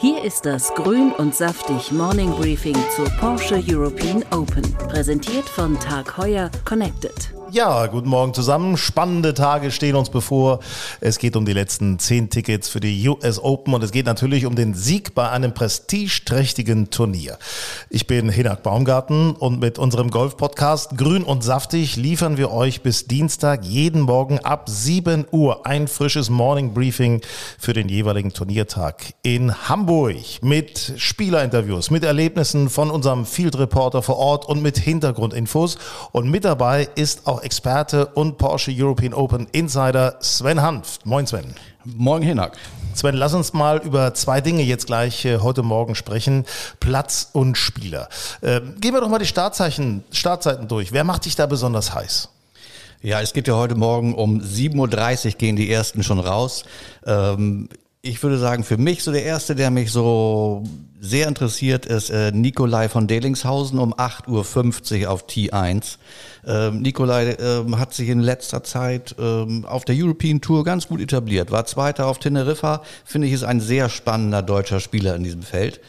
Hier ist das Grün und Saftig Morning Briefing zur Porsche European Open. Präsentiert von Tag Heuer Connected. Ja, guten Morgen zusammen. Spannende Tage stehen uns bevor. Es geht um die letzten zehn Tickets für die US Open und es geht natürlich um den Sieg bei einem prestigeträchtigen Turnier. Ich bin Hinak Baumgarten und mit unserem Golf-Podcast Grün und Saftig liefern wir euch bis Dienstag jeden Morgen ab 7 Uhr ein frisches Morning Briefing für den jeweiligen Turniertag in Hamburg mit Spielerinterviews, mit Erlebnissen von unserem Field Reporter vor Ort und mit Hintergrundinfos. Und mit dabei ist auch Experte und Porsche European Open Insider Sven Hanft. Moin Sven. Moin Hinak. Sven, lass uns mal über zwei Dinge jetzt gleich äh, heute Morgen sprechen. Platz und Spieler. Äh, gehen wir doch mal die Startzeichen, Startzeiten durch. Wer macht dich da besonders heiß? Ja, es geht ja heute Morgen um 7.30 Uhr gehen die ersten schon raus. Ähm, ich würde sagen, für mich so der erste, der mich so sehr interessiert, ist äh, Nikolai von Delingshausen um 8.50 Uhr auf T1. Ähm, Nikolai ähm, hat sich in letzter Zeit ähm, auf der European Tour ganz gut etabliert. War Zweiter auf Teneriffa. Finde ich, ist ein sehr spannender deutscher Spieler in diesem Feld.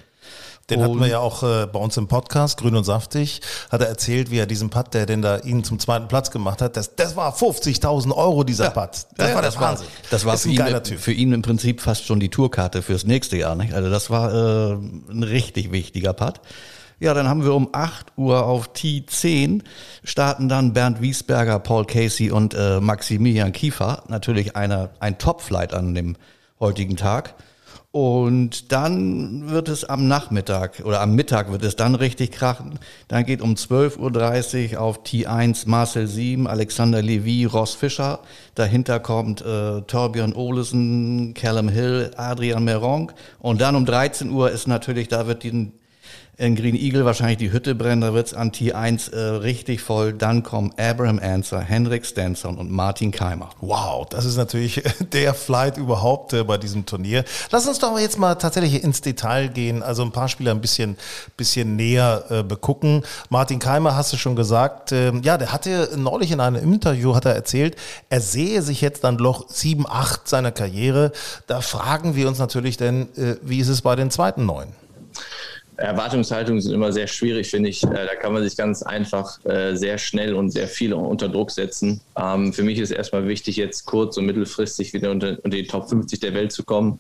Den hatten wir ja auch äh, bei uns im Podcast, Grün und Saftig, hat er erzählt, wie er diesen Putt, der denn da ihn zum zweiten Platz gemacht hat, das, das war 50.000 Euro, dieser ja. Putt. Das ja, war das Wahnsinn. War, das war für ihn, für ihn, im Prinzip fast schon die Tourkarte fürs nächste Jahr. Nicht? Also das war äh, ein richtig wichtiger Putt. Ja, dann haben wir um 8 Uhr auf T10 starten dann Bernd Wiesberger, Paul Casey und äh, Maximilian Kiefer. Natürlich eine, ein Top-Flight an dem heutigen Tag. Und dann wird es am Nachmittag oder am Mittag wird es dann richtig krachen. Dann geht um 12.30 Uhr auf T1 Marcel Sieben, Alexander Levy, Ross Fischer. Dahinter kommt äh, Torbjörn Olesen, Callum Hill, Adrian Meronk. Und dann um 13 Uhr ist natürlich, da wird die in Green Eagle wahrscheinlich die Hütte brennen, da wird's an T1 äh, richtig voll. Dann kommen Abraham Anser, Henrik Stenson und Martin Keimer. Wow, das ist natürlich der Flight überhaupt äh, bei diesem Turnier. Lass uns doch jetzt mal tatsächlich ins Detail gehen, also ein paar Spieler ein bisschen, bisschen näher äh, begucken. Martin Keimer hast du schon gesagt, äh, ja, der hatte neulich in einem Interview, hat er erzählt, er sehe sich jetzt dann Loch 7, 8 seiner Karriere. Da fragen wir uns natürlich denn, äh, wie ist es bei den zweiten Neun? Erwartungshaltungen sind immer sehr schwierig, finde ich. Äh, da kann man sich ganz einfach äh, sehr schnell und sehr viel unter Druck setzen. Ähm, für mich ist erstmal wichtig, jetzt kurz- und mittelfristig wieder unter, die Top 50 der Welt zu kommen,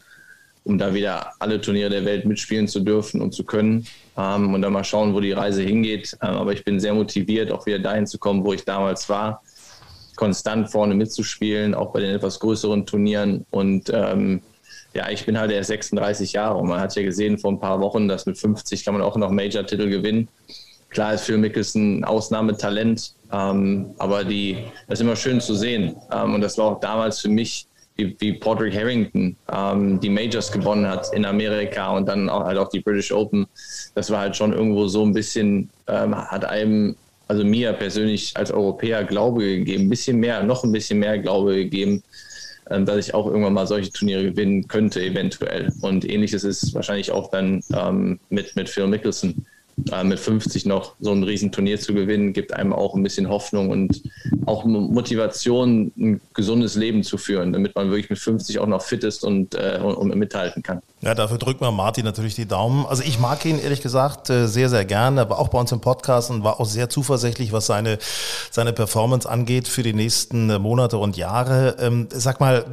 um da wieder alle Turniere der Welt mitspielen zu dürfen und zu können. Ähm, und dann mal schauen, wo die Reise hingeht. Ähm, aber ich bin sehr motiviert, auch wieder dahin zu kommen, wo ich damals war. Konstant vorne mitzuspielen, auch bei den etwas größeren Turnieren und ja, ich bin halt erst 36 Jahre und man hat ja gesehen vor ein paar Wochen, dass mit 50 kann man auch noch Major-Titel gewinnen. Klar ist Phil Mickelson ein Ausnahmetalent, ähm, aber die, das ist immer schön zu sehen. Ähm, und das war auch damals für mich, wie, wie Padraig Harrington ähm, die Majors gewonnen hat in Amerika und dann auch halt auch die British Open. Das war halt schon irgendwo so ein bisschen, ähm, hat einem, also mir persönlich als Europäer Glaube gegeben, ein bisschen mehr, noch ein bisschen mehr Glaube gegeben, dass ich auch irgendwann mal solche Turniere gewinnen könnte, eventuell. Und ähnliches ist wahrscheinlich auch dann ähm, mit, mit Phil Mickelson äh, mit 50 noch so ein Riesenturnier zu gewinnen, gibt einem auch ein bisschen Hoffnung und auch Motivation, ein gesundes Leben zu führen, damit man wirklich mit 50 auch noch fit ist und, äh, und mithalten kann. Ja, dafür drückt man Martin natürlich die Daumen. Also ich mag ihn ehrlich gesagt äh, sehr, sehr gerne, aber auch bei uns im Podcast und war auch sehr zuversichtlich, was seine, seine Performance angeht für die nächsten Monate und Jahre. Ähm, sag mal,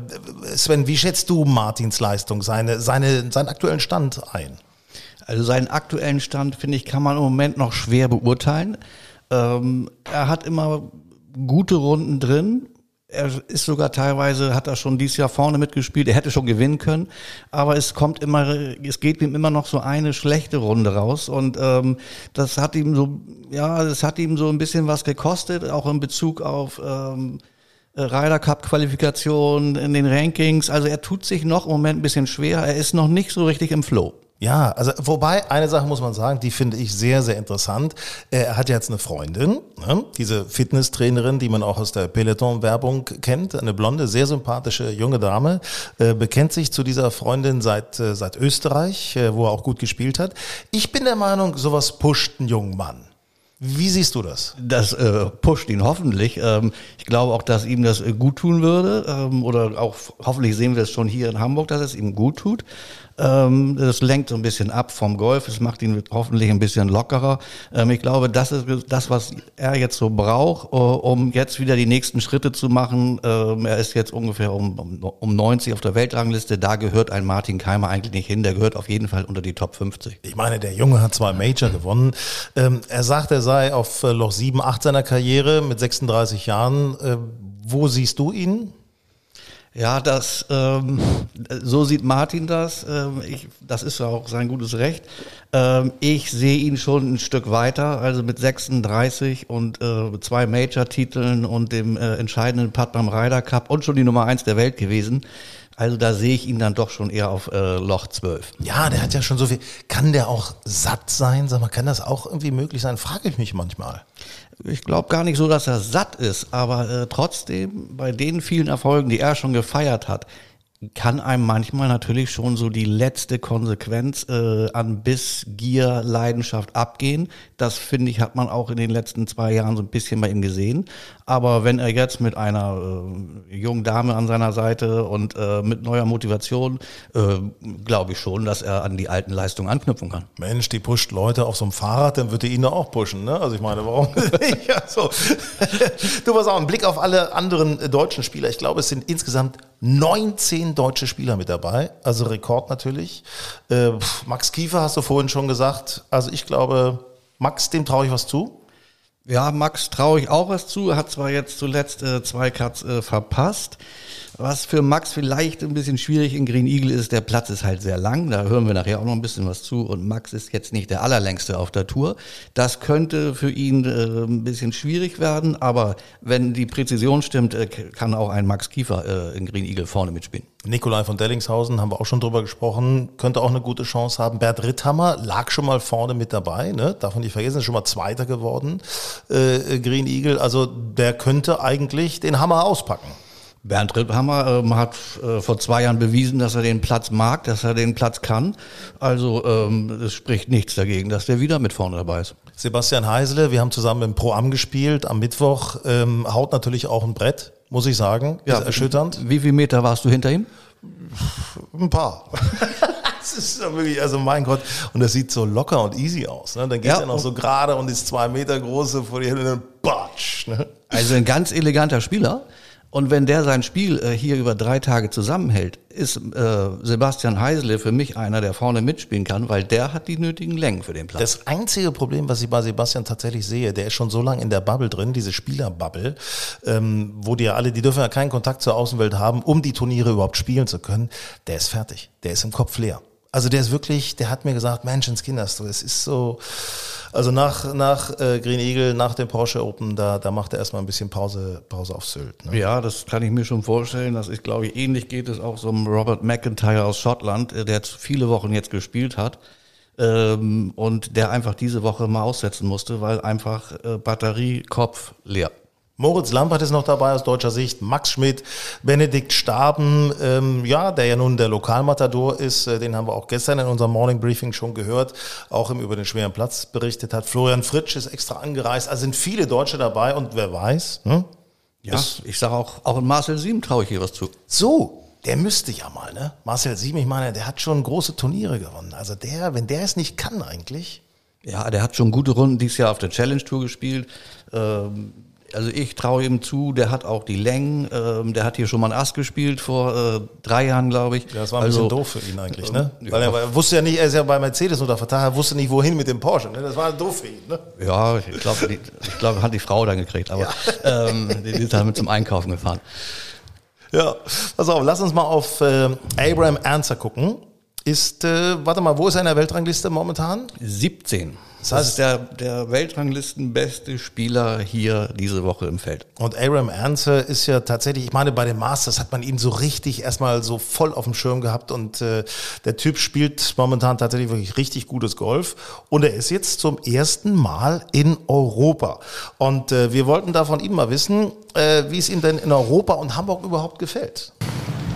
Sven, wie schätzt du Martins Leistung, seine, seine, seinen aktuellen Stand ein? Also seinen aktuellen Stand, finde ich, kann man im Moment noch schwer beurteilen. Ähm, er hat immer gute Runden drin. Er ist sogar teilweise, hat er schon dieses Jahr vorne mitgespielt. Er hätte schon gewinnen können. Aber es kommt immer, es geht ihm immer noch so eine schlechte Runde raus. Und ähm, das hat ihm so, ja, das hat ihm so ein bisschen was gekostet, auch in Bezug auf ähm, äh, Ryder Cup Qualifikation in den Rankings. Also er tut sich noch im Moment ein bisschen schwer. Er ist noch nicht so richtig im Flow. Ja, also wobei eine Sache muss man sagen, die finde ich sehr, sehr interessant. Er hat jetzt eine Freundin, ne? diese Fitnesstrainerin, die man auch aus der Peloton-Werbung kennt, eine blonde, sehr sympathische junge Dame, äh, bekennt sich zu dieser Freundin seit, äh, seit Österreich, äh, wo er auch gut gespielt hat. Ich bin der Meinung, sowas pusht einen jungen Mann. Wie siehst du das? Das äh, pusht ihn hoffentlich. Ähm, ich glaube auch, dass ihm das äh, gut tun würde. Ähm, oder auch hoffentlich sehen wir es schon hier in Hamburg, dass es ihm gut tut. Ähm, das lenkt so ein bisschen ab vom Golf. Es macht ihn hoffentlich ein bisschen lockerer. Ähm, ich glaube, das ist das, was er jetzt so braucht, uh, um jetzt wieder die nächsten Schritte zu machen. Ähm, er ist jetzt ungefähr um, um, um 90 auf der Weltrangliste. Da gehört ein Martin Keimer eigentlich nicht hin. Der gehört auf jeden Fall unter die Top 50. Ich meine, der Junge hat zwei Major gewonnen. Er sagt, er sei auf äh, Loch 7, 8 seiner Karriere mit 36 Jahren. Äh, wo siehst du ihn? Ja, das ähm, so sieht Martin das. Ähm, ich, das ist ja auch sein gutes Recht. Ähm, ich sehe ihn schon ein Stück weiter, also mit 36 und äh, zwei Major-Titeln und dem äh, entscheidenden Putt beim Ryder Cup und schon die Nummer eins der Welt gewesen. Also da sehe ich ihn dann doch schon eher auf äh, Loch 12. Ja, der hat ja schon so viel. Kann der auch satt sein? Sag mal, kann das auch irgendwie möglich sein? Frage ich mich manchmal. Ich glaube gar nicht so, dass er satt ist, aber äh, trotzdem bei den vielen Erfolgen, die er schon gefeiert hat, kann einem manchmal natürlich schon so die letzte Konsequenz äh, an Biss, Gier, Leidenschaft abgehen. Das finde ich, hat man auch in den letzten zwei Jahren so ein bisschen bei ihm gesehen. Aber wenn er jetzt mit einer äh, jungen Dame an seiner Seite und äh, mit neuer Motivation, äh, glaube ich schon, dass er an die alten Leistungen anknüpfen kann. Mensch, die pusht Leute auf so einem Fahrrad, dann wird die ihn auch pushen. Ne? Also ich meine, warum nicht? Also, du pass auch, ein Blick auf alle anderen äh, deutschen Spieler. Ich glaube, es sind insgesamt 19 deutsche Spieler mit dabei, also Rekord natürlich. Äh, Max Kiefer hast du vorhin schon gesagt. Also ich glaube, Max, dem traue ich was zu. Ja, Max traue ich auch was zu. Er hat zwar jetzt zuletzt äh, zwei Cuts äh, verpasst. Was für Max vielleicht ein bisschen schwierig in Green Eagle ist, der Platz ist halt sehr lang, da hören wir nachher auch noch ein bisschen was zu und Max ist jetzt nicht der allerlängste auf der Tour. Das könnte für ihn äh, ein bisschen schwierig werden, aber wenn die Präzision stimmt, äh, kann auch ein Max Kiefer äh, in Green Eagle vorne mitspielen. Nikolai von Dellingshausen haben wir auch schon drüber gesprochen, könnte auch eine gute Chance haben. Bert Ritthammer lag schon mal vorne mit dabei, ne? darf man nicht vergessen, ist schon mal Zweiter geworden, äh, Green Eagle. Also der könnte eigentlich den Hammer auspacken. Bernd Ritthammer ähm, hat äh, vor zwei Jahren bewiesen, dass er den Platz mag, dass er den Platz kann. Also ähm, es spricht nichts dagegen, dass der wieder mit vorne dabei ist. Sebastian Heisele, wir haben zusammen im Pro Am gespielt am Mittwoch, ähm, haut natürlich auch ein Brett, muss ich sagen. Ja, ist erschütternd. Wie viele Meter warst du hinter ihm? Ein paar. das ist wirklich, also mein Gott. Und das sieht so locker und easy aus. Ne? Dann geht ja, er noch so gerade und ist zwei Meter groß vor die Hände und batsch. Ne? Also ein ganz eleganter Spieler. Und wenn der sein Spiel äh, hier über drei Tage zusammenhält, ist äh, Sebastian Heisele für mich einer, der vorne mitspielen kann, weil der hat die nötigen Längen für den Platz. Das einzige Problem, was ich bei Sebastian tatsächlich sehe, der ist schon so lange in der Bubble drin, diese Spielerbubble, ähm, wo die ja alle, die dürfen ja keinen Kontakt zur Außenwelt haben, um die Turniere überhaupt spielen zu können. Der ist fertig. Der ist im Kopf leer. Also der ist wirklich, der hat mir gesagt, Menschenskinders, du, es ist so, also nach, nach äh, Green Eagle, nach dem Porsche Open, da, da macht er erstmal ein bisschen Pause, Pause auf Sylt. Ne? Ja, das kann ich mir schon vorstellen. Das ist, glaube ich, ähnlich geht es auch so einem Robert McIntyre aus Schottland, äh, der viele Wochen jetzt gespielt hat. Ähm, und der einfach diese Woche mal aussetzen musste, weil einfach äh, Batterie, Kopf leer. Moritz Lampert ist noch dabei aus deutscher Sicht, Max Schmidt, Benedikt Staben, ähm, ja, der ja nun der Lokalmatador ist, äh, den haben wir auch gestern in unserem Morning Briefing schon gehört, auch im über den schweren Platz berichtet hat. Florian Fritsch ist extra angereist, also sind viele Deutsche dabei und wer weiß. Hm? Ja, ist, ich sage auch, auch in Marcel Sieben traue ich hier was zu. So, der müsste ja mal, ne? Marcel Sieben, ich meine, der hat schon große Turniere gewonnen. Also der, wenn der es nicht kann eigentlich. Ja, der hat schon gute Runden dieses Jahr auf der Challenge Tour gespielt. Ähm, also ich traue ihm zu, der hat auch die Längen, ähm, der hat hier schon mal ein Ass gespielt vor äh, drei Jahren, glaube ich. Ja, das war ein also, bisschen doof für ihn eigentlich, ne? Äh, Weil er, wusste ja nicht, er ist ja bei Mercedes unter Vertrag, er wusste nicht, wohin mit dem Porsche, ne? Das war doof für ihn, ne? Ja, ich glaube, ich glaube, hat die Frau dann gekriegt, aber ja. ähm, die ist damit zum Einkaufen gefahren. Ja, pass auf, lass uns mal auf äh, Abraham Answer gucken ist, äh, warte mal, wo ist er in der Weltrangliste momentan? 17. Das, heißt, das ist der, der Weltranglistenbeste Spieler hier diese Woche im Feld. Und Aram Ernse ist ja tatsächlich, ich meine, bei den Masters hat man ihn so richtig erstmal so voll auf dem Schirm gehabt und äh, der Typ spielt momentan tatsächlich wirklich richtig gutes Golf und er ist jetzt zum ersten Mal in Europa. Und äh, wir wollten da von ihm mal wissen, äh, wie es ihm denn in Europa und Hamburg überhaupt gefällt.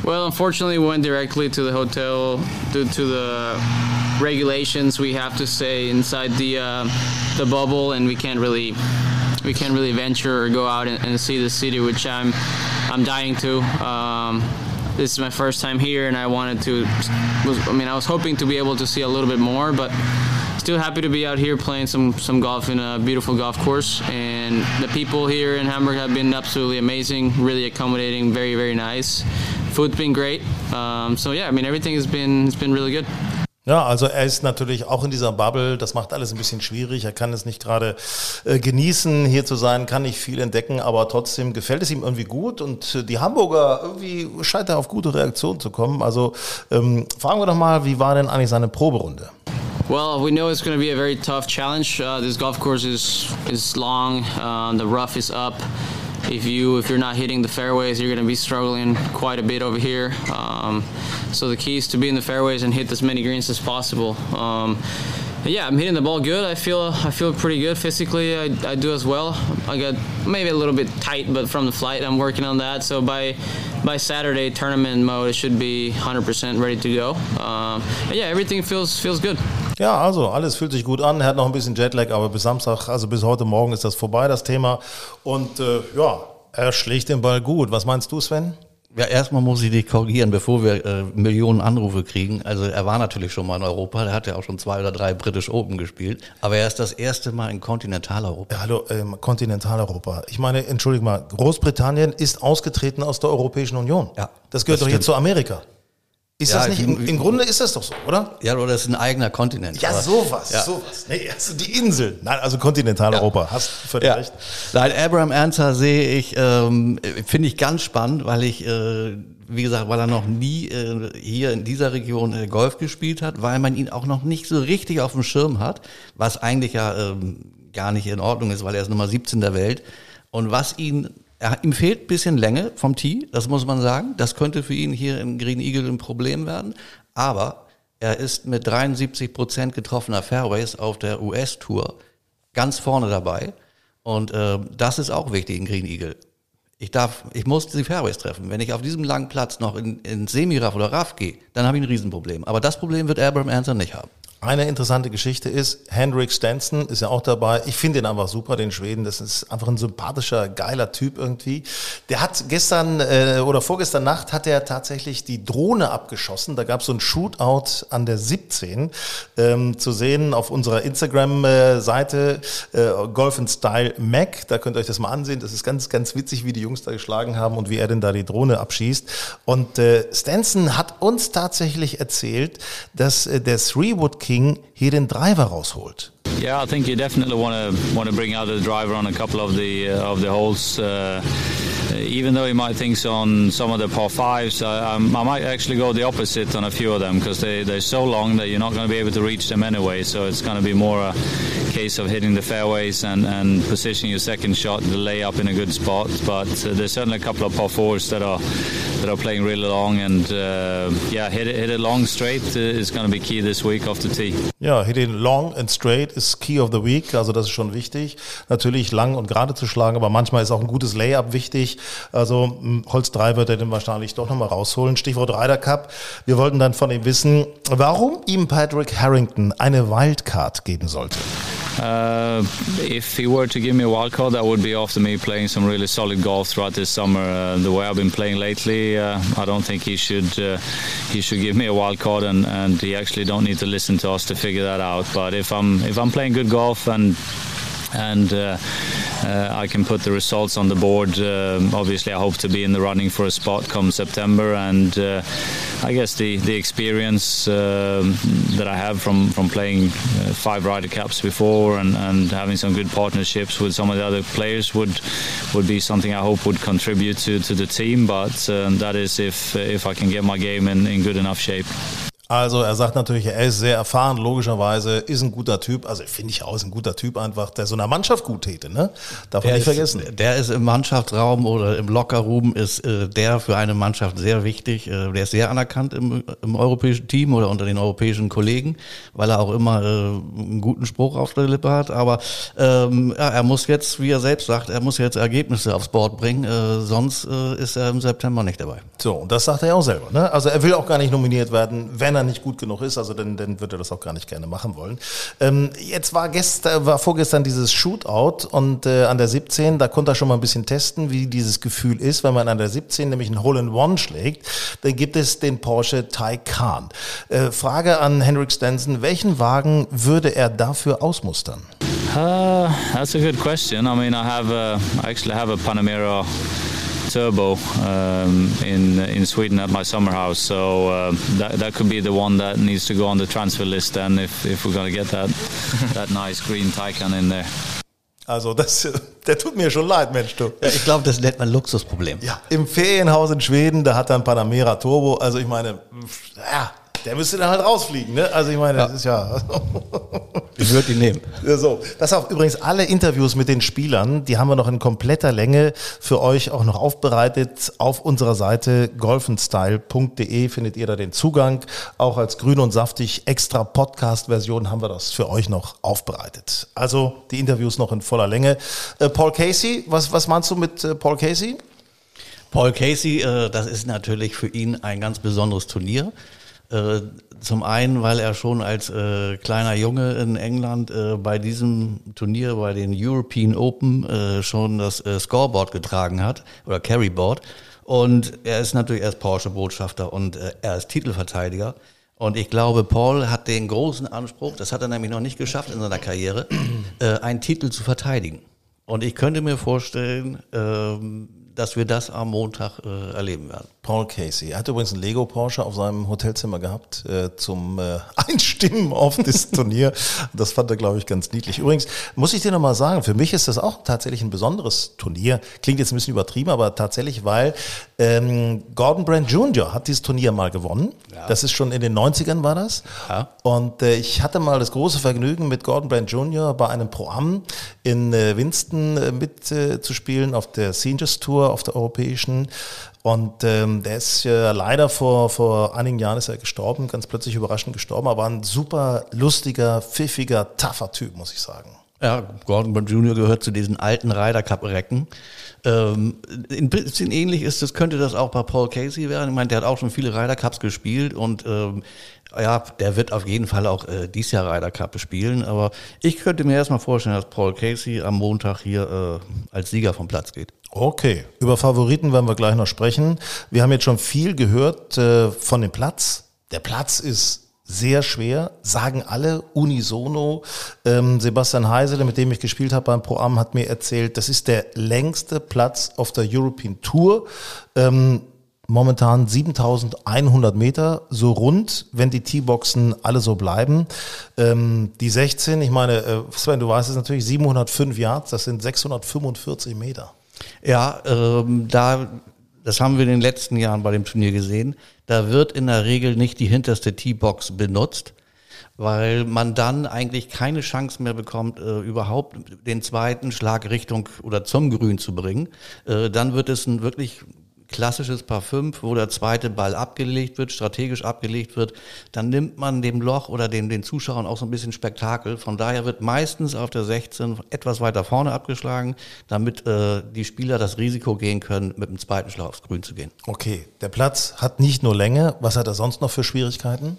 Well, unfortunately, we went directly to the hotel due to the regulations. We have to stay inside the uh, the bubble, and we can't really we can't really venture or go out and, and see the city, which I'm I'm dying to. Um, this is my first time here, and I wanted to. Was, I mean, I was hoping to be able to see a little bit more, but still happy to be out here playing some some golf in a beautiful golf course. And the people here in Hamburg have been absolutely amazing, really accommodating, very very nice. Food's been great. Um, so yeah, I mean everything has been has been really good. Ja, also er ist natürlich auch in dieser Bubble, das macht alles ein bisschen schwierig. Er kann es nicht gerade äh, genießen, hier zu sein, kann nicht viel entdecken, aber trotzdem gefällt es ihm irgendwie gut und äh, die Hamburger irgendwie scheint er auf gute Reaktionen zu kommen. Also ähm, fragen wir doch mal, wie war denn eigentlich seine Proberunde? Well, we know it's going to be a very tough challenge. Uh, this golf course is is long. Uh, the rough is up. If you if you're not hitting the fairways, you're going to be struggling quite a bit over here. Um, so the key is to be in the fairways and hit as many greens as possible. Um, yeah, I'm hitting the ball good. I feel I feel pretty good physically. I, I do as well. I got maybe a little bit tight, but from the flight, I'm working on that. So by by Saturday tournament mode, it should be 100% ready to go. Um, yeah, everything feels feels good. Ja, also alles fühlt sich gut an. Er hat noch ein bisschen Jetlag, aber bis Samstag, also bis heute Morgen ist das vorbei, das Thema. Und äh, ja, er schlägt den Ball gut. Was meinst du, Sven? Ja, erstmal muss ich dich korrigieren, bevor wir äh, Millionen Anrufe kriegen. Also er war natürlich schon mal in Europa, er hat ja auch schon zwei oder drei British Open gespielt, aber er ist das erste Mal in Kontinentaleuropa. Ja, hallo, ähm, Kontinentaleuropa. Ich meine, entschuldige mal, Großbritannien ist ausgetreten aus der Europäischen Union. Ja. Das gehört das doch stimmt. jetzt zu Amerika. Ist ja, das nicht, im, im, Grunde ist das doch so, oder? Ja, oder das ist ein eigener Kontinent. Ja, sowas, ja. sowas. Nee, also die Insel. Nein, also Kontinentaleuropa, ja. hast völlig ja. recht. Nein, Abraham Ernster sehe ich, ähm, finde ich ganz spannend, weil ich, äh, wie gesagt, weil er noch nie äh, hier in dieser Region äh, Golf gespielt hat, weil man ihn auch noch nicht so richtig auf dem Schirm hat, was eigentlich ja ähm, gar nicht in Ordnung ist, weil er ist Nummer 17 der Welt. Und was ihn er, ihm fehlt ein bisschen Länge vom Tee, das muss man sagen. Das könnte für ihn hier im Green Eagle ein Problem werden. Aber er ist mit 73 Prozent getroffener Fairways auf der US-Tour ganz vorne dabei. Und äh, das ist auch wichtig in Green Eagle. Ich darf, ich muss die Fairways treffen. Wenn ich auf diesem langen Platz noch in, in Semi-Raff oder Raff gehe, dann habe ich ein Riesenproblem. Aber das Problem wird Abraham Anson nicht haben. Eine interessante Geschichte ist, Hendrik Stenson ist ja auch dabei. Ich finde ihn einfach super, den Schweden. Das ist einfach ein sympathischer, geiler Typ irgendwie. Der hat gestern äh, oder vorgestern Nacht hat er tatsächlich die Drohne abgeschossen. Da gab es so ein Shootout an der 17 ähm, zu sehen auf unserer Instagram-Seite äh, Golf in Style Mac. Da könnt ihr euch das mal ansehen. Das ist ganz, ganz witzig, wie die Jungs da geschlagen haben und wie er denn da die Drohne abschießt. Und äh, Stenson hat uns tatsächlich erzählt, dass äh, der Three-Wood King King hier den Driver rausholt. Yeah, I think you definitely want to want to bring out the driver on a couple of the uh, of the holes. Uh, even though you might think so on some of the par fives, I, I might actually go the opposite on a few of them because they, they're so long that you're not going to be able to reach them anyway. So it's going to be more a case of hitting the fairways and, and positioning your second shot, the layup in a good spot. But uh, there's certainly a couple of par fours that are that are playing really long, and uh, yeah, hit it hit it long straight is going to be key this week off the tee. Ja, hit it long and straight is key of the week, also das ist schon wichtig. Natürlich lang und gerade zu schlagen, aber manchmal ist auch ein gutes Layup wichtig. Also Holz 3 wird er dann wahrscheinlich doch nochmal rausholen. Stichwort Ryder Cup. Wir wollten dann von ihm wissen, warum ihm Patrick Harrington eine Wildcard geben sollte. Uh, if he were to give me a wild card, that would be after me playing some really solid golf throughout this summer. Uh, the way I've been playing lately, uh, I don't think he should uh, he should give me a wild card, and, and he actually don't need to listen to us to figure that out. But if I'm if I'm playing good golf and and uh, uh, I can put the results on the board. Um, obviously, I hope to be in the running for a spot come September, and uh, I guess the the experience um, that I have from from playing uh, five Ryder Cups before and, and having some good partnerships with some of the other players would would be something I hope would contribute to, to the team. But um, that is if if I can get my game in, in good enough shape. Also er sagt natürlich, er ist sehr erfahren, logischerweise, ist ein guter Typ. Also finde ich auch, ist ein guter Typ einfach, der so einer Mannschaft gut täte, ne? Darf man nicht ist, vergessen. Der ist im Mannschaftsraum oder im Lockerroom ist äh, der für eine Mannschaft sehr wichtig. Äh, der ist sehr anerkannt im, im europäischen Team oder unter den europäischen Kollegen, weil er auch immer äh, einen guten Spruch auf der Lippe hat. Aber ähm, ja, er muss jetzt, wie er selbst sagt, er muss jetzt Ergebnisse aufs Board bringen, äh, sonst äh, ist er im September nicht dabei. So, und das sagt er auch selber. Ne? Also er will auch gar nicht nominiert werden, wenn er er nicht gut genug ist, also dann, dann würde er das auch gar nicht gerne machen wollen. Ähm, jetzt war gestern, war vorgestern dieses Shootout und äh, an der 17, da konnte er schon mal ein bisschen testen, wie dieses Gefühl ist, wenn man an der 17 nämlich ein Hole-in-One schlägt. Dann gibt es den Porsche Taycan. Äh, Frage an Henrik Stenson, welchen Wagen würde er dafür ausmustern? Uh, that's a good question. I mean, I have a, I actually have a Panamera turbo um, in in Sweden at my summer house. So uh, that that could be the one that needs to go on the transfer list. Then if if we're gonna get that that nice green Taycan in there. Also das, der tut mir schon leid, Mensch, du. Ja, ich glaube, das nennt man Luxusproblem. Ja, im Ferienhaus in Schweden, da hat er ein Panamera Turbo. Also ich meine, ja, der müsste dann halt rausfliegen, ne? Also ich meine, ja. das ist ja. ich würde ihn nehmen. Ja, so. Das auch übrigens alle Interviews mit den Spielern, die haben wir noch in kompletter Länge für euch auch noch aufbereitet. Auf unserer Seite golfenstyle.de findet ihr da den Zugang. Auch als grün und saftig extra Podcast-Version haben wir das für euch noch aufbereitet. Also die Interviews noch in voller Länge. Äh, Paul Casey, was, was meinst du mit äh, Paul Casey? Paul Casey, äh, das ist natürlich für ihn ein ganz besonderes Turnier. Äh, zum einen, weil er schon als äh, kleiner Junge in England äh, bei diesem Turnier, bei den European Open, äh, schon das äh, Scoreboard getragen hat oder Carryboard. Und er ist natürlich erst Porsche-Botschafter und äh, er ist Titelverteidiger. Und ich glaube, Paul hat den großen Anspruch, das hat er nämlich noch nicht geschafft in seiner Karriere, einen Titel zu verteidigen. Und ich könnte mir vorstellen, ähm, dass wir das am Montag äh, erleben werden. Paul Casey. Er hat übrigens einen Lego Porsche auf seinem Hotelzimmer gehabt äh, zum äh, Einstimmen auf das Turnier. Das fand er, glaube ich, ganz niedlich. Übrigens muss ich dir nochmal sagen, für mich ist das auch tatsächlich ein besonderes Turnier. Klingt jetzt ein bisschen übertrieben, aber tatsächlich, weil ähm, Gordon Brand Jr. hat dieses Turnier mal gewonnen. Ja. Das ist schon in den 90ern war das. Ja. Und äh, ich hatte mal das große Vergnügen, mit Gordon Brand Jr. bei einem Pro-Am in äh, Winston äh, mitzuspielen auf der Seniors Tour, auf der europäischen. Und ähm, der ist äh, leider vor, vor einigen Jahren ist er gestorben, ganz plötzlich überraschend gestorben, aber ein super lustiger, pfiffiger, tougher Typ, muss ich sagen. Ja, Gordon Brown Jr. gehört zu diesen alten Ryder Cup Recken. Ähm, ein bisschen ähnlich ist das, könnte das auch bei Paul Casey werden. Ich meine, der hat auch schon viele Ryder Cups gespielt und ähm, ja, der wird auf jeden Fall auch äh, dieses Jahr Ryder Cup spielen. Aber ich könnte mir erstmal vorstellen, dass Paul Casey am Montag hier äh, als Sieger vom Platz geht. Okay, über Favoriten werden wir gleich noch sprechen. Wir haben jetzt schon viel gehört äh, von dem Platz. Der Platz ist sehr schwer, sagen alle unisono. Ähm, Sebastian Heisele, mit dem ich gespielt habe beim Pro-Am, hat mir erzählt, das ist der längste Platz auf der European Tour. Ähm, momentan 7100 Meter, so rund, wenn die T-Boxen alle so bleiben. Ähm, die 16, ich meine, äh, Sven, du weißt es natürlich, 705 Yards, das sind 645 Meter. Ja, ähm, da, das haben wir in den letzten Jahren bei dem Turnier gesehen. Da wird in der Regel nicht die hinterste T-Box benutzt, weil man dann eigentlich keine Chance mehr bekommt, äh, überhaupt den zweiten Schlag Richtung oder zum Grün zu bringen. Äh, dann wird es ein wirklich klassisches Paar 5, wo der zweite Ball abgelegt wird, strategisch abgelegt wird, dann nimmt man dem Loch oder den, den Zuschauern auch so ein bisschen Spektakel. Von daher wird meistens auf der 16 etwas weiter vorne abgeschlagen, damit äh, die Spieler das Risiko gehen können, mit dem zweiten Schlag aufs Grün zu gehen. Okay, der Platz hat nicht nur Länge, was hat er sonst noch für Schwierigkeiten?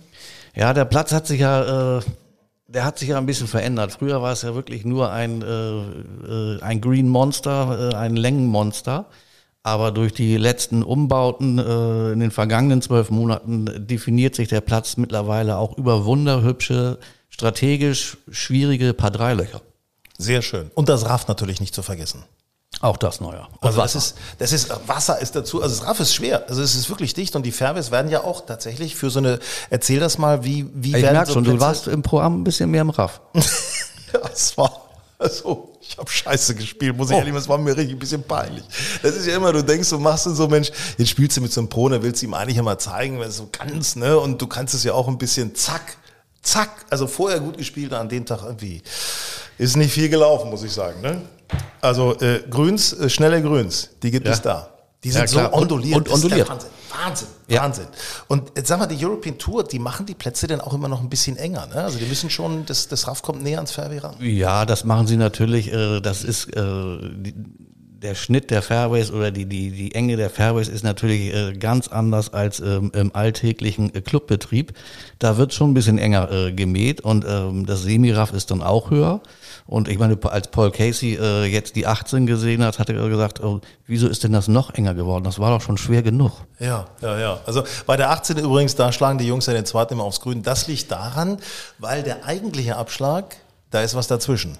Ja, der Platz hat sich ja... Äh, der hat sich ja ein bisschen verändert. Früher war es ja wirklich nur ein, äh, äh ein Green Monster, äh, ein Längenmonster. Aber durch die letzten Umbauten äh, in den vergangenen zwölf Monaten definiert sich der Platz mittlerweile auch über wunderhübsche, strategisch schwierige Paar Dreilöcher. Sehr schön. Und das Raff natürlich nicht zu vergessen. Auch das neuer. also das ist, das ist, Wasser ist dazu, also das Raff ist schwer. Also es ist wirklich dicht und die Fairways werden ja auch tatsächlich für so eine, erzähl das mal, wie, wie ich werden merke so schon, Plätze? du warst im Programm ein bisschen mehr im Raff. ja, es war, Also, ich habe scheiße gespielt, muss ich oh. ehrlich sagen, das war mir richtig ein bisschen peinlich. Das ist ja immer, du denkst, du machst so, Mensch, jetzt spielst du mit so einem Pro, dann willst du ihm eigentlich immer zeigen, wenn du so kannst, ne? Und du kannst es ja auch ein bisschen zack, zack. Also vorher gut gespielt, an dem Tag irgendwie ist nicht viel gelaufen, muss ich sagen, ne? Also äh, Grüns, äh, schnelle Grüns, die gibt ja. es da. Die sind ja, so onduliert. Und, und onduliert. Wahnsinn. Wahnsinn. Ja. Wahnsinn. Und jetzt sag mal, die European Tour, die machen die Plätze dann auch immer noch ein bisschen enger. Ne? Also die müssen schon, das, das Raff kommt näher ans Fairway ran. Ja, das machen sie natürlich. Äh, das ist äh, der Schnitt der Fairways oder die, die, die Enge der Fairways ist natürlich äh, ganz anders als ähm, im alltäglichen Clubbetrieb. Da wird schon ein bisschen enger gemäht und ähm, das Semiraff ist dann auch höher. Und ich meine, als Paul Casey äh, jetzt die 18 gesehen hat, hat er gesagt, oh, wieso ist denn das noch enger geworden? Das war doch schon schwer genug. Ja, ja, ja. Also bei der 18 übrigens, da schlagen die Jungs ja den zweiten immer aufs Grün. Das liegt daran, weil der eigentliche Abschlag, da ist was dazwischen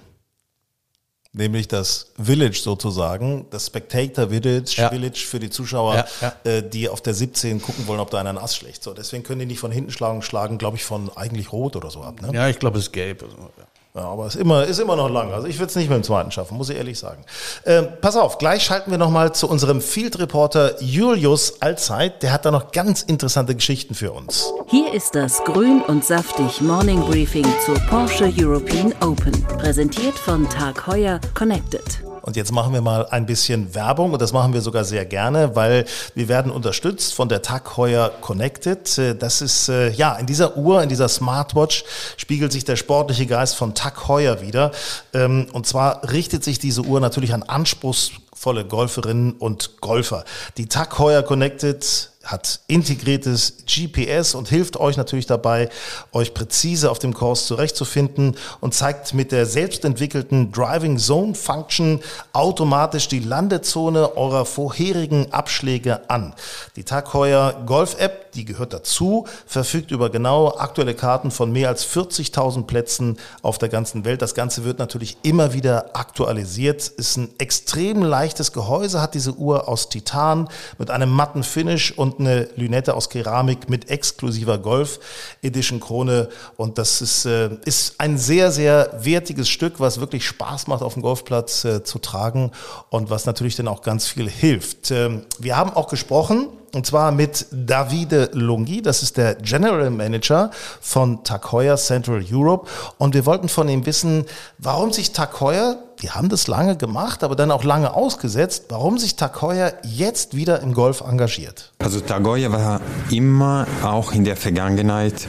nämlich das Village sozusagen, das Spectator Village, ja. Village für die Zuschauer, ja, ja. Äh, die auf der 17 gucken wollen, ob da einer einen Ass schlägt. So, deswegen können die nicht von hinten schlagen, schlagen, glaube ich, von eigentlich rot oder so ab. Ne? Ja, ich glaube, es ist gelb. Also, ja. Ja, aber es ist immer, ist immer noch lang. Also ich würde es nicht mit dem zweiten schaffen, muss ich ehrlich sagen. Ähm, pass auf, gleich schalten wir nochmal zu unserem Field Reporter Julius Allzeit. Der hat da noch ganz interessante Geschichten für uns. Hier ist das Grün und Saftig Morning Briefing zur Porsche European Open. Präsentiert von Tag Heuer Connected. Und jetzt machen wir mal ein bisschen Werbung und das machen wir sogar sehr gerne, weil wir werden unterstützt von der Tag Heuer Connected. Äh, das ist, äh, ja, in dieser Uhr, in dieser Smartwatch spiegelt sich der sportliche Geist von Tag Heuer wieder. Ähm, und zwar richtet sich diese Uhr natürlich an anspruchsvolle Golferinnen und Golfer. Die Tag Heuer Connected hat integriertes GPS und hilft euch natürlich dabei, euch präzise auf dem Kurs zurechtzufinden und zeigt mit der selbstentwickelten Driving Zone Function automatisch die Landezone eurer vorherigen Abschläge an. Die Tag Heuer Golf App, die gehört dazu, verfügt über genau aktuelle Karten von mehr als 40.000 Plätzen auf der ganzen Welt. Das Ganze wird natürlich immer wieder aktualisiert. Ist ein extrem leichtes Gehäuse, hat diese Uhr aus Titan mit einem matten Finish und eine Lünette aus Keramik mit exklusiver Golf Edition Krone. Und das ist, äh, ist ein sehr, sehr wertiges Stück, was wirklich Spaß macht, auf dem Golfplatz äh, zu tragen und was natürlich dann auch ganz viel hilft. Ähm, wir haben auch gesprochen und zwar mit Davide Lungi, das ist der General Manager von Heuer Central Europe. Und wir wollten von ihm wissen, warum sich Heuer, die haben das lange gemacht, aber dann auch lange ausgesetzt, warum sich Heuer jetzt wieder im Golf engagiert. Also Heuer war immer auch in der Vergangenheit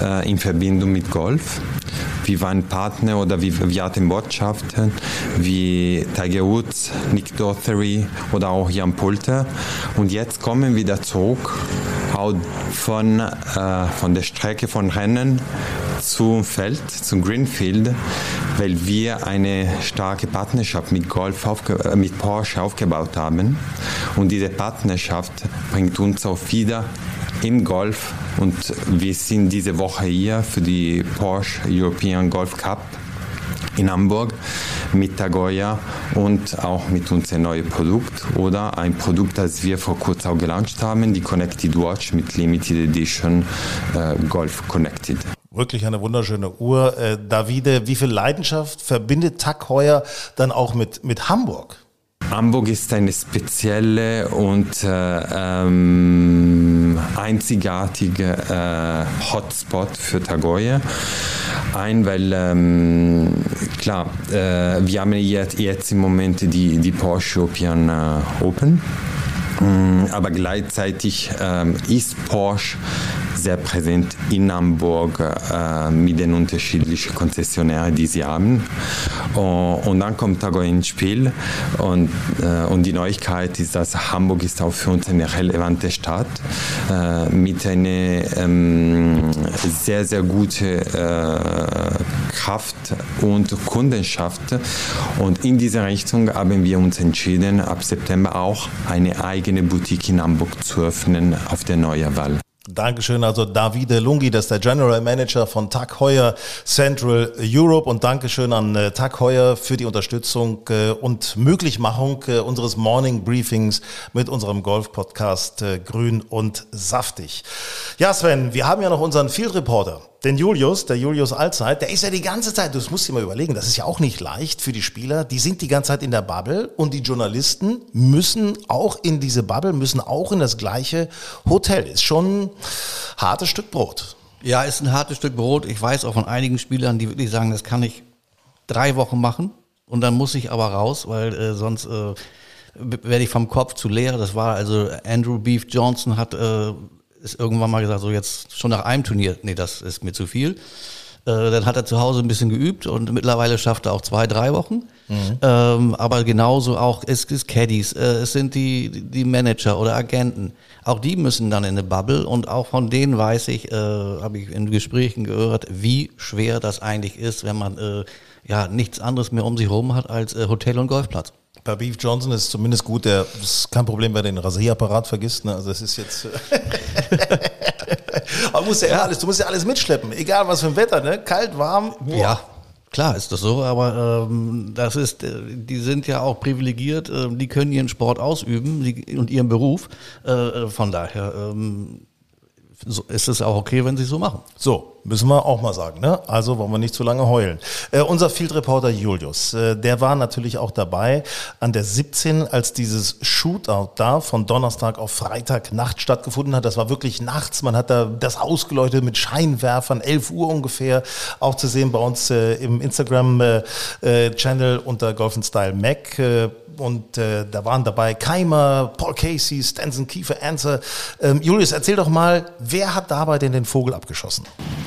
äh, in Verbindung mit Golf. Wir waren Partner oder wir, wir hatten Botschaften wie Tiger Woods, Nick Dothery oder auch Jan Pulter. Und jetzt kommen wir wieder zurück von, äh, von der Strecke von Rennen zum Feld, zum Greenfield, weil wir eine starke Partnerschaft mit, Golf äh, mit Porsche aufgebaut haben. Und diese Partnerschaft bringt uns auch wieder im Golf und wir sind diese Woche hier für die Porsche European Golf Cup in Hamburg mit Tagoya und auch mit unserem neuen Produkt oder ein Produkt, das wir vor kurzem auch gelauncht haben, die Connected Watch mit Limited Edition äh, Golf Connected. Wirklich eine wunderschöne Uhr. Äh, Davide, wie viel Leidenschaft verbindet Tag Heuer dann auch mit, mit Hamburg? Hamburg ist eine spezielle und äh, ähm, einzigartige äh, Hotspot für Tagoye. Ein, weil ähm, klar, äh, wir haben jetzt, jetzt im Moment die, die Porsche European äh, Open. Mm, aber gleichzeitig ähm, ist Porsche sehr präsent in Hamburg äh, mit den unterschiedlichen Konzessionären, die sie haben. Und, dann kommt Tago ins Spiel und, äh, und die Neuigkeit ist, dass Hamburg ist auch für uns eine relevante Stadt äh, mit einer ähm, sehr, sehr guten Kraft und Kundenschaft. Und in dieser Richtung haben wir uns entschieden, ab September auch eine eigene Boutique in Hamburg zu öffnen auf der Neuerwahl. Dankeschön, also Davide Lungi, das ist der General Manager von Tag Heuer Central Europe und Dankeschön an äh, Tag Heuer für die Unterstützung äh, und Möglichmachung äh, unseres Morning Briefings mit unserem Golf-Podcast Grün und Saftig. Ja, Sven, wir haben ja noch unseren Field Reporter. Den Julius, der Julius Allzeit, der ist ja die ganze Zeit, das musst du dir mal überlegen, das ist ja auch nicht leicht für die Spieler, die sind die ganze Zeit in der Bubble und die Journalisten müssen auch in diese Bubble, müssen auch in das gleiche Hotel. Ist schon ein hartes Stück Brot. Ja, ist ein hartes Stück Brot. Ich weiß auch von einigen Spielern, die wirklich sagen, das kann ich drei Wochen machen und dann muss ich aber raus, weil äh, sonst äh, werde ich vom Kopf zu leer. Das war also Andrew Beef Johnson hat äh, ist irgendwann mal gesagt, so jetzt schon nach einem Turnier, nee, das ist mir zu viel. Äh, dann hat er zu Hause ein bisschen geübt und mittlerweile schafft er auch zwei, drei Wochen. Mhm. Ähm, aber genauso auch, es ist Caddies, äh, es sind die, die Manager oder Agenten. Auch die müssen dann in eine Bubble und auch von denen weiß ich, äh, habe ich in Gesprächen gehört, wie schwer das eigentlich ist, wenn man äh, ja nichts anderes mehr um sich herum hat als äh, Hotel und Golfplatz. Bei Beef Johnson ist zumindest gut, der ist kein Problem, wenn er den Rasierapparat vergisst. Ne? Also das ist jetzt. Aber musst ja, alles, du musst ja alles mitschleppen, egal was für ein Wetter, ne? Kalt, warm. Boah. Ja. Klar ist das so, aber ähm, das ist, äh, die sind ja auch privilegiert, äh, die können ihren Sport ausüben die, und ihren Beruf. Äh, äh von daher ähm, so ist es auch okay, wenn sie so machen. So, müssen wir auch mal sagen. Ne? Also wollen wir nicht zu lange heulen. Äh, unser Field Reporter Julius, äh, der war natürlich auch dabei an der 17, als dieses Shootout da von Donnerstag auf Freitag Nacht stattgefunden hat. Das war wirklich nachts. Man hat da das ausgeleuchtet mit Scheinwerfern, 11 Uhr ungefähr. Auch zu sehen bei uns äh, im Instagram-Channel äh, äh, unter Golf Style Mac äh, und äh, da waren dabei Keimer, Paul Casey, Stanson Kiefer, Answer. Ähm, Julius, erzähl doch mal, wer hat dabei denn den Vogel abgeschossen?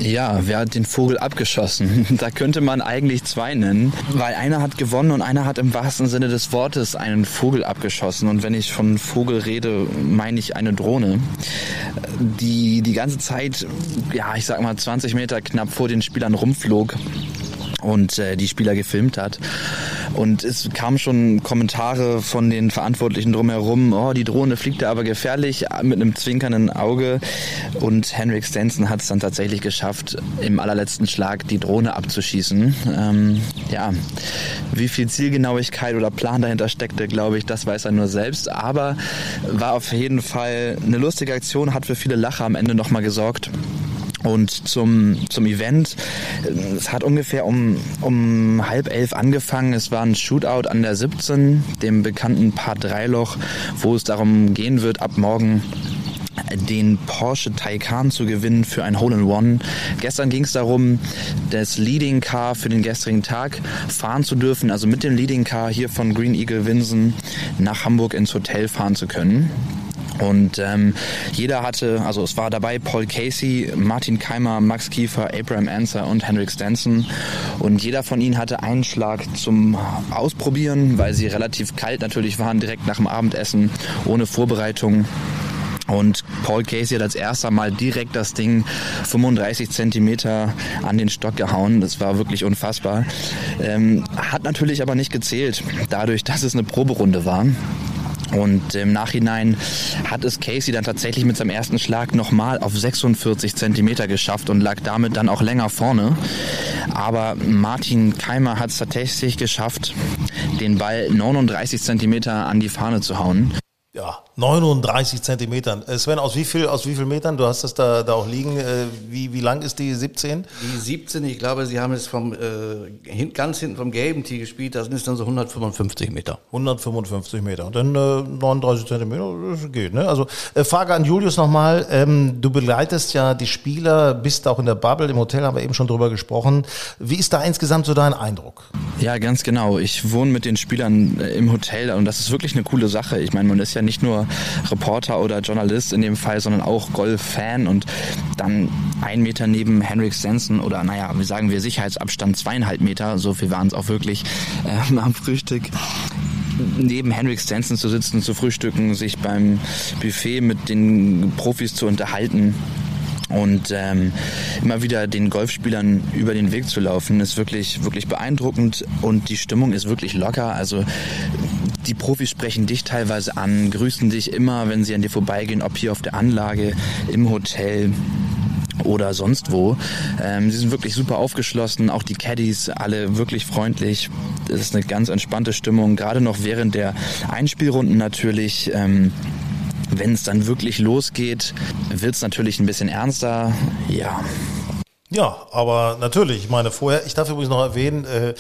Ja, wer hat den Vogel abgeschossen? Da könnte man eigentlich zwei nennen, weil einer hat gewonnen und einer hat im wahrsten Sinne des Wortes einen Vogel abgeschossen. Und wenn ich von Vogel rede, meine ich eine Drohne, die die ganze Zeit, ja, ich sag mal 20 Meter knapp vor den Spielern rumflog und äh, die Spieler gefilmt hat. Und es kamen schon Kommentare von den Verantwortlichen drumherum, oh, die Drohne fliegt da aber gefährlich, mit einem zwinkernden Auge. Und Henrik Stenson hat es dann tatsächlich geschafft, im allerletzten Schlag die Drohne abzuschießen. Ähm, ja, wie viel Zielgenauigkeit oder Plan dahinter steckte, glaube ich, das weiß er nur selbst. Aber war auf jeden Fall eine lustige Aktion, hat für viele Lacher am Ende nochmal gesorgt. Und zum, zum Event, es hat ungefähr um, um halb elf angefangen. Es war ein Shootout an der 17, dem bekannten Paar 3 Loch, wo es darum gehen wird, ab morgen den Porsche Taycan zu gewinnen für ein Hole-in-One. Gestern ging es darum, das Leading Car für den gestrigen Tag fahren zu dürfen, also mit dem Leading Car hier von Green Eagle Winsen nach Hamburg ins Hotel fahren zu können. Und ähm, jeder hatte, also es war dabei Paul Casey, Martin Keimer, Max Kiefer, Abraham Anser und Henrik Stenson. Und jeder von ihnen hatte einen Schlag zum Ausprobieren, weil sie relativ kalt natürlich waren, direkt nach dem Abendessen, ohne Vorbereitung. Und Paul Casey hat als erster mal direkt das Ding 35 Zentimeter an den Stock gehauen. Das war wirklich unfassbar. Ähm, hat natürlich aber nicht gezählt, dadurch, dass es eine Proberunde war. Und im Nachhinein hat es Casey dann tatsächlich mit seinem ersten Schlag nochmal auf 46 Zentimeter geschafft und lag damit dann auch länger vorne. Aber Martin Keimer hat es tatsächlich geschafft, den Ball 39 Zentimeter an die Fahne zu hauen. Ja, 39 Zentimetern. Äh, Sven, aus wie viel, aus wie viel Metern? Du hast das da, da auch liegen. Äh, wie, wie lang ist die 17? Die 17, ich glaube, sie haben es vom, äh, ganz hinten vom gelben Tee gespielt. Das sind dann so 155 Meter. 155 Meter. Und dann äh, 39 Zentimeter, das geht, ne? Also, äh, Frage an Julius nochmal. Ähm, du begleitest ja die Spieler, bist auch in der Bubble, im Hotel haben wir eben schon drüber gesprochen. Wie ist da insgesamt so dein Eindruck? Ja, ganz genau. Ich wohne mit den Spielern äh, im Hotel und das ist wirklich eine coole Sache. Ich meine, man ist ja ja nicht nur Reporter oder Journalist in dem Fall, sondern auch Golf-Fan und dann ein Meter neben Henrik Stenson oder naja, wie sagen wir, Sicherheitsabstand zweieinhalb Meter, so viel waren es auch wirklich äh, am Frühstück neben Henrik Stenson zu sitzen, zu frühstücken, sich beim Buffet mit den Profis zu unterhalten und ähm, immer wieder den Golfspielern über den Weg zu laufen, ist wirklich, wirklich beeindruckend und die Stimmung ist wirklich locker. Also die Profis sprechen dich teilweise an, grüßen dich immer, wenn sie an dir vorbeigehen, ob hier auf der Anlage, im Hotel oder sonst wo. Ähm, sie sind wirklich super aufgeschlossen, auch die Caddies, alle wirklich freundlich. Es ist eine ganz entspannte Stimmung, gerade noch während der Einspielrunden natürlich. Ähm, wenn es dann wirklich losgeht, wird es natürlich ein bisschen ernster. Ja, Ja, aber natürlich, ich meine, vorher, ich darf übrigens noch erwähnen, äh,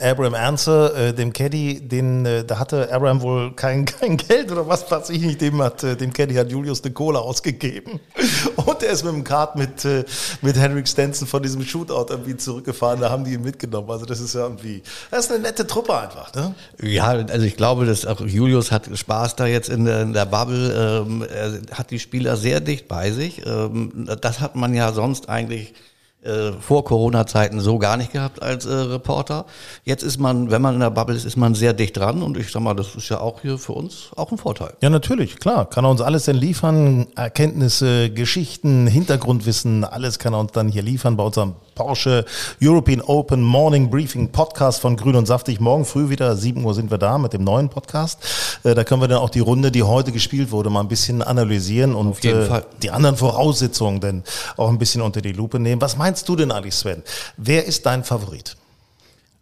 Abraham Answer, äh, dem Caddy, den, äh, da hatte Abraham wohl kein, kein Geld oder was weiß ich nicht, dem hat, äh, dem Caddy hat Julius eine Cola ausgegeben. Und er ist mit dem Kart mit, äh, mit Henrik Stenson von diesem Shootout irgendwie zurückgefahren, da haben die ihn mitgenommen. Also das ist ja irgendwie, das ist eine nette Truppe einfach, ne? Ja, also ich glaube, dass auch Julius hat Spaß da jetzt in der, in der Bubble, ähm, er hat die Spieler sehr dicht bei sich. Ähm, das hat man ja sonst eigentlich äh, vor Corona-Zeiten so gar nicht gehabt als äh, Reporter. Jetzt ist man, wenn man in der Bubble ist, ist man sehr dicht dran und ich sag mal, das ist ja auch hier für uns auch ein Vorteil. Ja, natürlich, klar. Kann er uns alles denn liefern? Erkenntnisse, Geschichten, Hintergrundwissen, alles kann er uns dann hier liefern bei unserem Porsche European Open Morning Briefing Podcast von Grün und Saftig. Morgen früh wieder, 7 Uhr sind wir da mit dem neuen Podcast. Äh, da können wir dann auch die Runde, die heute gespielt wurde, mal ein bisschen analysieren und äh, die anderen Voraussetzungen denn auch ein bisschen unter die Lupe nehmen. Was meinst du denn eigentlich, Sven? Wer ist dein Favorit?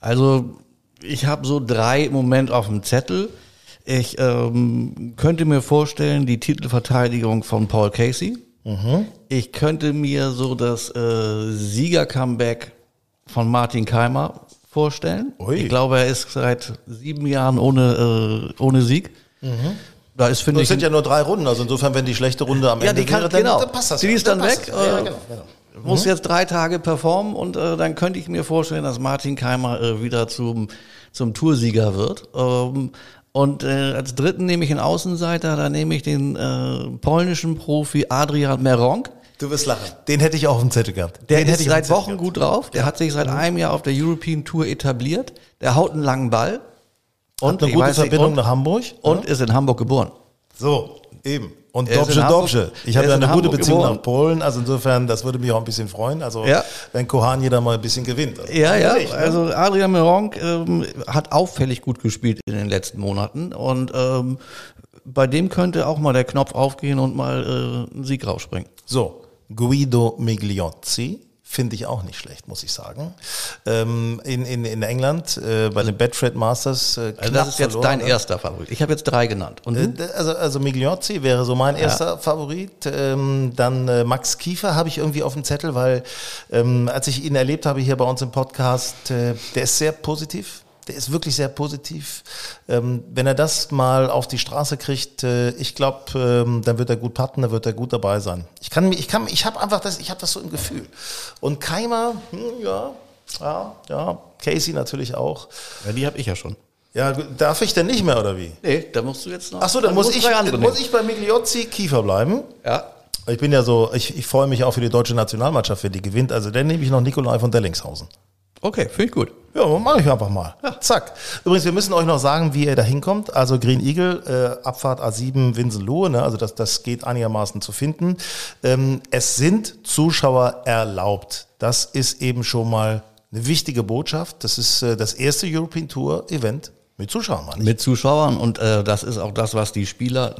Also, ich habe so drei im Moment auf dem Zettel. Ich ähm, könnte mir vorstellen, die Titelverteidigung von Paul Casey. Mhm. Ich könnte mir so das äh, Sieger-Comeback von Martin Keimer vorstellen. Ui. Ich glaube, er ist seit sieben Jahren ohne, äh, ohne Sieg. Mhm. Da ist, finde ich. Sind ja nur drei Runden, also insofern, wenn die schlechte Runde am ja, Ende die kann, wäre, dann, genau. dann passt das. Die ja. ist dann, dann weg. Ja, genau, genau. Muss mhm. jetzt drei Tage performen und äh, dann könnte ich mir vorstellen, dass Martin Keimer äh, wieder zum, zum Toursieger wird. Ähm, und äh, als dritten nehme ich einen Außenseiter, da nehme ich den äh, polnischen Profi Adrian Meronk. Du wirst lachen. Den hätte ich auch auf dem Zettel gehabt. Der Den ist seit Wochen gut drauf. Der ja. hat sich seit einem Jahr auf der European Tour etabliert. Der haut einen langen Ball. Und hat eine gute Verbindung nicht, und, nach Hamburg. Und ja. ist in Hamburg geboren. So, eben. Und Dobsche Dobsche. Ich habe ja eine gute Beziehung geboren. nach Polen, also insofern, das würde mich auch ein bisschen freuen. Also ja. wenn Kohan jeder mal ein bisschen gewinnt. Also ja, ja. Nicht, ne? Also Adrian Meronk ähm, hat auffällig gut gespielt in den letzten Monaten und ähm, bei dem könnte auch mal der Knopf aufgehen und mal äh, ein Sieg rausspringen. So, Guido Migliozzi finde ich auch nicht schlecht, muss ich sagen. Ähm, in, in, in England äh, bei den Bedford Masters. Äh, also das ist jetzt verloren. dein erster Favorit. Ich habe jetzt drei genannt. Und äh, also, also Migliozzi wäre so mein erster ja. Favorit. Ähm, dann äh, Max Kiefer habe ich irgendwie auf dem Zettel, weil ähm, als ich ihn erlebt habe hier bei uns im Podcast, äh, der ist sehr positiv der ist wirklich sehr positiv. Ähm, wenn er das mal auf die Straße kriegt, äh, ich glaube, ähm, dann wird er gut patten, dann wird er gut dabei sein. Ich kann, ich kann, ich habe einfach das, ich habe das so im Gefühl. Und Keimer, hm, ja, ja, ja, Casey natürlich auch. Ja, die habe ich ja schon. Ja, darf ich denn nicht mehr oder wie? Nee, da musst du jetzt noch. Ach so, dann, muss ich, muss ich bei Migliozzi Kiefer bleiben. Ja. Ich bin ja so, ich, ich freue mich auch für die deutsche Nationalmannschaft, wenn die gewinnt. Also dann nehme ich noch Nikolai von Dellingshausen. Okay, finde ich gut. Ja, mache ich einfach mal. Ja. Zack. Übrigens, wir müssen euch noch sagen, wie ihr da hinkommt. Also Green Eagle, äh, Abfahrt A7 Winsenlohe, ne? also das, das geht einigermaßen zu finden. Ähm, es sind Zuschauer erlaubt. Das ist eben schon mal eine wichtige Botschaft. Das ist äh, das erste European Tour Event mit Zuschauern. Ich. Mit Zuschauern und äh, das ist auch das, was die Spieler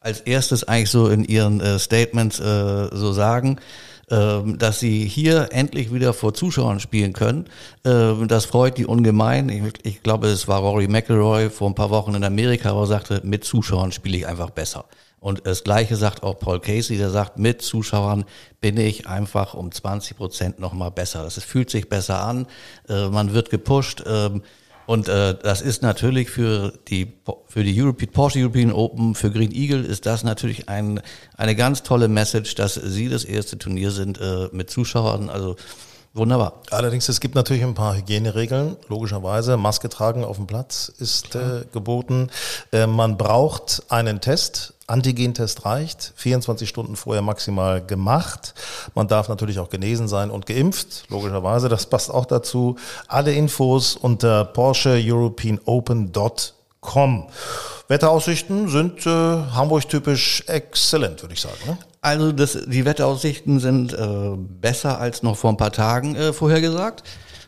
als erstes eigentlich so in ihren äh, Statements äh, so sagen. Ähm, dass sie hier endlich wieder vor Zuschauern spielen können. Ähm, das freut die ungemein. Ich, ich glaube, es war Rory McIlroy vor ein paar Wochen in Amerika, wo er sagte, mit Zuschauern spiele ich einfach besser. Und das Gleiche sagt auch Paul Casey, der sagt, mit Zuschauern bin ich einfach um 20 Prozent nochmal besser. Das fühlt sich besser an, äh, man wird gepusht. Und äh, das ist natürlich für die für die European, Porsche European Open, für Green Eagle ist das natürlich ein, eine ganz tolle Message, dass sie das erste Turnier sind äh, mit Zuschauern. Also Wunderbar. Allerdings, es gibt natürlich ein paar Hygieneregeln, logischerweise. Maske tragen auf dem Platz ist äh, geboten. Äh, man braucht einen Test. Antigentest reicht. 24 Stunden vorher maximal gemacht. Man darf natürlich auch genesen sein und geimpft. Logischerweise, das passt auch dazu. Alle Infos unter Porsche European Open.com. Wetteraussichten sind äh, Hamburg-typisch exzellent, würde ich sagen. Ne? Also das, die Wetteraussichten sind äh, besser als noch vor ein paar Tagen äh, vorhergesagt.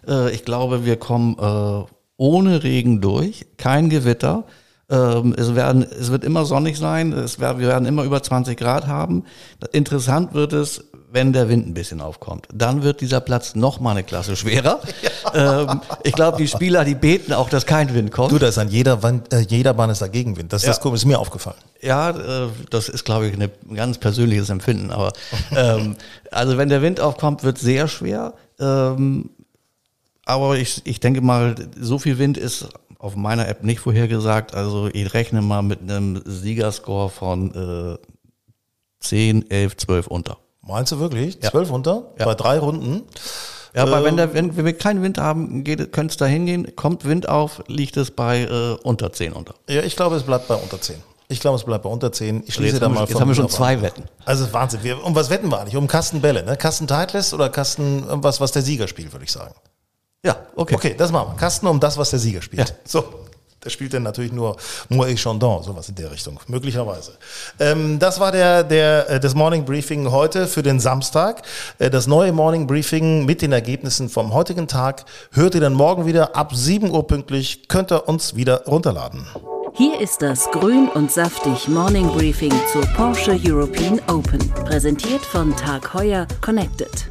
Äh, ich glaube, wir kommen äh, ohne Regen durch, kein Gewitter. Ähm, es, werden, es wird immer sonnig sein, es werden, wir werden immer über 20 Grad haben. Interessant wird es, wenn der Wind ein bisschen aufkommt, dann wird dieser Platz noch mal eine Klasse schwerer. Ja. Ähm, ich glaube, die Spieler, die beten auch, dass kein Wind kommt. Du, da ist an jeder, Wand, äh, jeder Bahn ist da Gegenwind. Das ist ja. das ist mir aufgefallen. Ja, äh, das ist, glaube ich, ein ganz persönliches Empfinden. Aber ähm, also wenn der Wind aufkommt, wird sehr schwer. Ähm, aber ich, ich denke mal, so viel Wind ist auf meiner App nicht vorhergesagt. Also ich rechne mal mit einem Siegerscore von äh, 10, 11, 12 unter. Meinst du wirklich? Ja. 12 unter? Ja. Bei drei Runden? Ja, aber ähm, wenn, der, wenn, wenn wir keinen Wind haben, könnte es da hingehen. Kommt Wind auf, liegt es bei äh, unter 10 unter. Ja, ich glaube, es bleibt bei unter 10. Ich glaube, es bleibt bei unter 10. Ich schließe da mal Jetzt haben wir schon zwei Wetten. Also Wahnsinn. Wir, um was wetten wir eigentlich? Um Kasten Bälle, ne? Kasten Titles oder Kasten was, was der Sieger spielt, würde ich sagen. Ja, okay. Okay, das machen wir. Kasten um das, was der Sieger spielt. Ja. So. Der spielt dann natürlich nur Moët Chandon, sowas in der Richtung, möglicherweise. Ähm, das war der, der, äh, das Morning Briefing heute für den Samstag. Äh, das neue Morning Briefing mit den Ergebnissen vom heutigen Tag hört ihr dann morgen wieder ab 7 Uhr pünktlich. Könnt ihr uns wieder runterladen. Hier ist das Grün und Saftig Morning Briefing zur Porsche European Open. Präsentiert von Tag Heuer Connected.